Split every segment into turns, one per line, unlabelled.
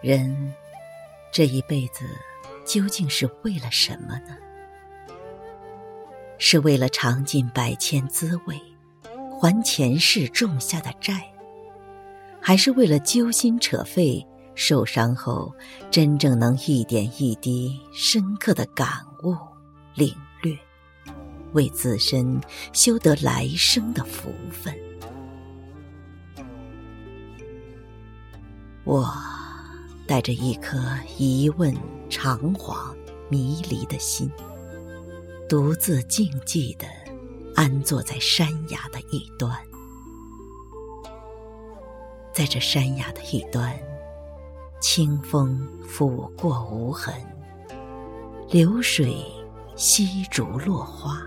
人这一辈子究竟是为了什么呢？是为了尝尽百千滋味，还前世种下的债，还是为了揪心扯肺，受伤后真正能一点一滴深刻的感悟、领略，为自身修得来生的福分？我带着一颗疑问、彷徨、迷离的心。独自静寂地安坐在山崖的一端，在这山崖的一端，清风拂过无痕，流水吸竹落花，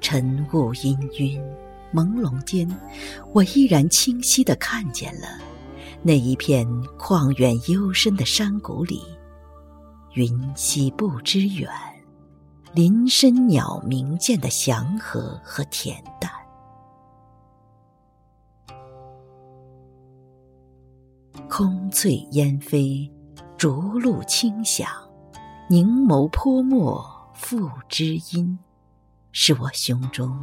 晨雾氤氲，朦胧间，我依然清晰地看见了那一片旷远幽深的山谷里，云溪不知远。林深鸟鸣间的祥和和恬淡，空翠烟飞，竹露清响，凝眸泼墨赋知音，是我胸中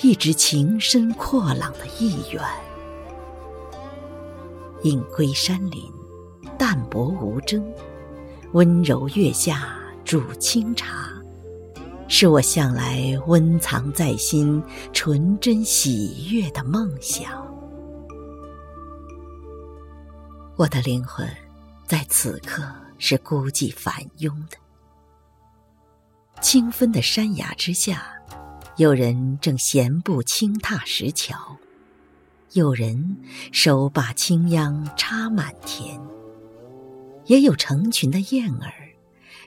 一直情深阔朗的意愿。隐归山林，淡泊无争，温柔月下煮清茶。是我向来温藏在心、纯真喜悦的梦想。我的灵魂在此刻是孤寂繁庸的。清芬的山崖之下，有人正闲步轻踏石桥，有人手把青秧插满田，也有成群的燕儿，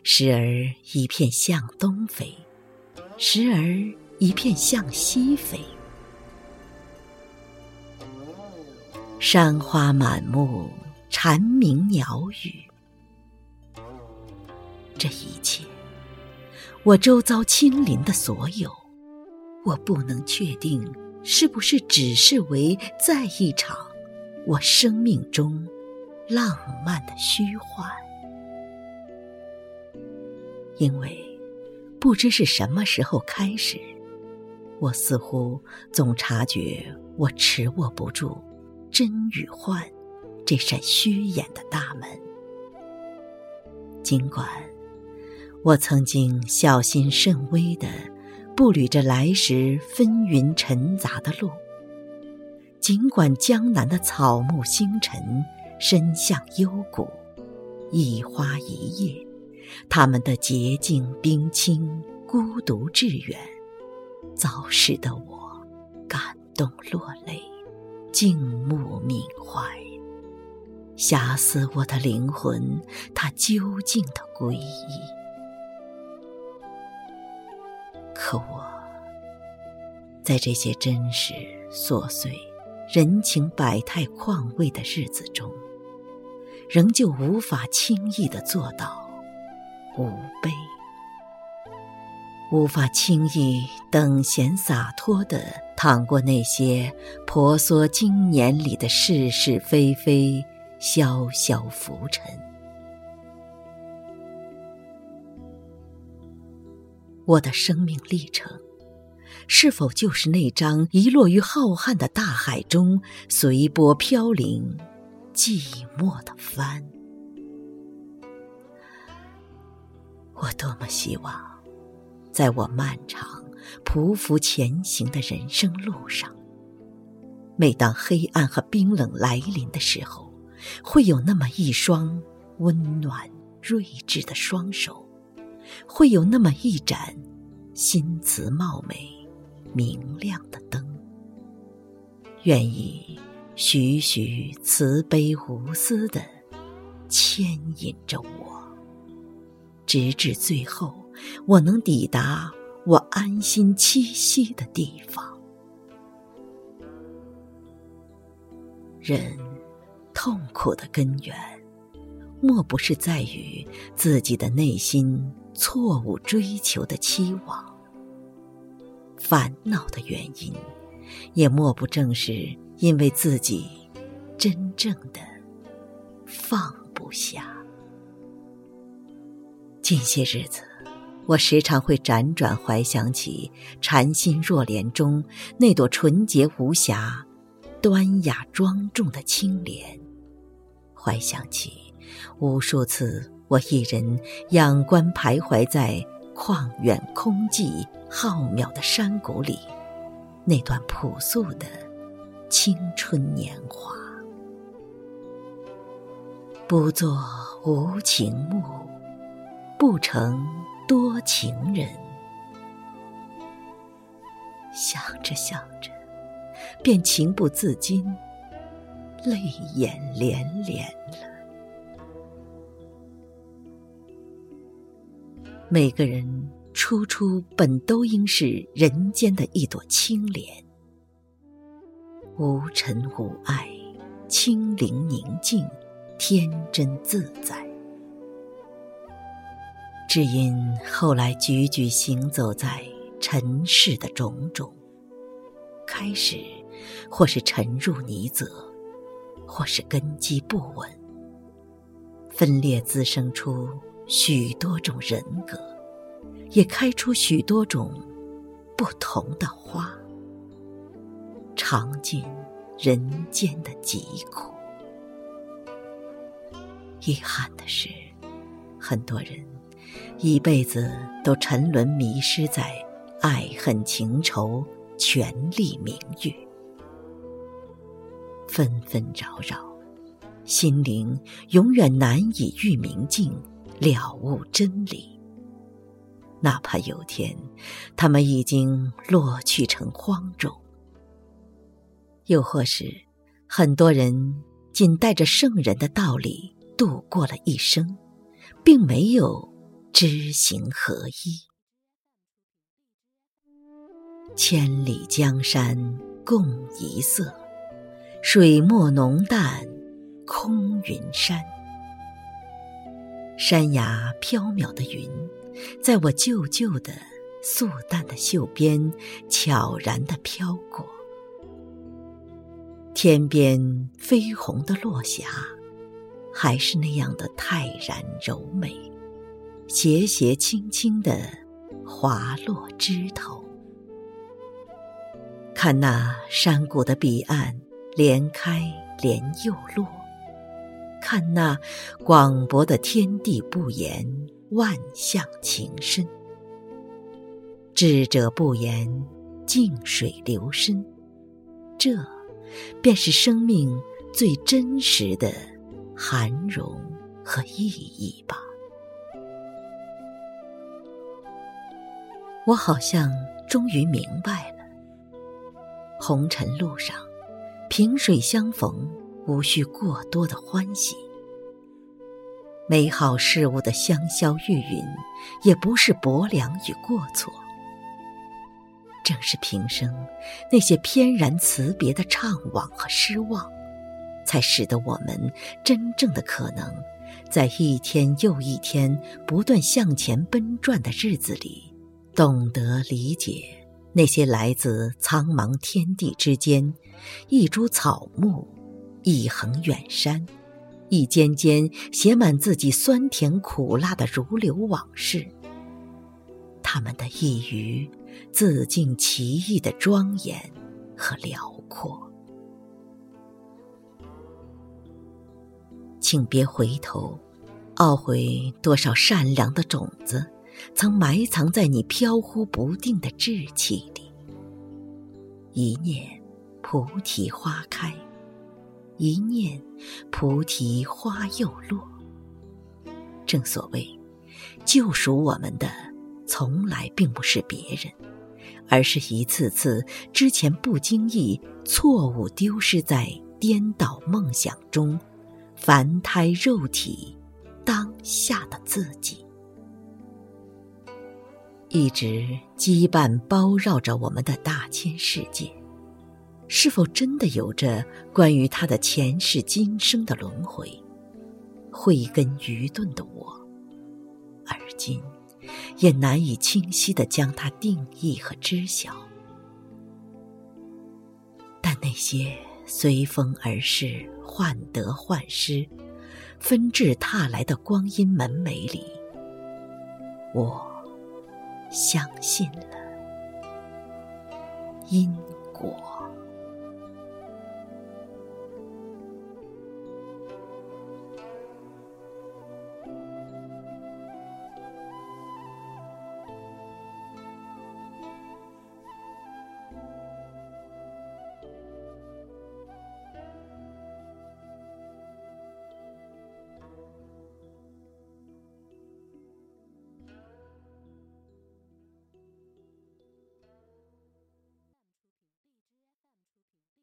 时而一片向东飞。时而一片向西飞，山花满目，蝉鸣鸟语。这一切，我周遭亲临的所有，我不能确定是不是只是为在一场我生命中浪漫的虚幻，因为。不知是什么时候开始，我似乎总察觉我持握不住真与幻这扇虚掩的大门。尽管我曾经小心甚微的步履着来时纷纭尘杂的路，尽管江南的草木星辰深向幽谷，一花一叶。他们的洁净、冰清、孤独、致远，早使得我感动落泪，静目缅怀，遐思我的灵魂，它究竟的归依。可我，在这些真实、琐碎、人情百态况味的日子中，仍旧无法轻易的做到。无悲，无法轻易等闲洒脱的淌过那些婆娑经年里的是是非非，潇潇浮沉。我的生命历程，是否就是那张遗落于浩瀚的大海中，随波飘零、寂寞的帆？我多么希望，在我漫长匍匐前行的人生路上，每当黑暗和冰冷来临的时候，会有那么一双温暖睿智的双手，会有那么一盏心慈貌美、明亮的灯，愿意徐徐慈悲无私的牵引着我。直至最后，我能抵达我安心栖息的地方。人痛苦的根源，莫不是在于自己的内心错误追求的期望；烦恼的原因，也莫不正是因为自己真正的放不下。近些日子，我时常会辗转怀想起《禅心若莲》中那朵纯洁无瑕、端雅庄重的青莲，怀想起无数次我一人仰观徘徊在旷远空寂、浩渺的山谷里，那段朴素的青春年华。不做无情木。不成多情人，想着想着，便情不自禁，泪眼连连了。每个人初初本都应是人间的一朵青莲，无尘无爱，清灵宁静，天真自在。只因后来踽踽行走在尘世的种种，开始或是沉入泥泽，或是根基不稳，分裂滋生出许多种人格，也开出许多种不同的花，尝尽人间的疾苦。遗憾的是，很多人。一辈子都沉沦迷失在爱恨情仇、权力名誉，纷纷扰扰，心灵永远难以遇明镜，了悟真理。哪怕有天，他们已经落去成荒冢，又或是很多人仅带着圣人的道理度过了一生，并没有。知行合一，千里江山共一色，水墨浓淡空云山。山崖飘渺的云，在我旧旧的素淡的袖边悄然的飘过。天边绯红的落霞，还是那样的泰然柔美。斜斜轻轻的滑落枝头，看那山谷的彼岸，连开连又落；看那广博的天地不言，万象情深。智者不言，静水流深，这便是生命最真实的涵容和意义吧。我好像终于明白了，红尘路上，萍水相逢无需过多的欢喜，美好事物的香消玉殒也不是薄凉与过错。正是平生那些翩然辞别的怅惘和失望，才使得我们真正的可能，在一天又一天不断向前奔转的日子里。懂得理解那些来自苍茫天地之间，一株草木，一横远山，一间间写满自己酸甜苦辣的如流往事。他们的一隅，自尽其意的庄严和辽阔。请别回头，懊悔多少善良的种子。曾埋藏在你飘忽不定的志气里。一念菩提花开，一念菩提花又落。正所谓，救赎我们的从来并不是别人，而是一次次之前不经意、错误丢失在颠倒梦想中、凡胎肉体当下的自己。一直羁绊包绕着我们的大千世界，是否真的有着关于他的前世今生的轮回？慧根愚钝的我，而今也难以清晰的将它定义和知晓。但那些随风而逝、患得患失、纷至沓来的光阴门楣里，我相信了因果。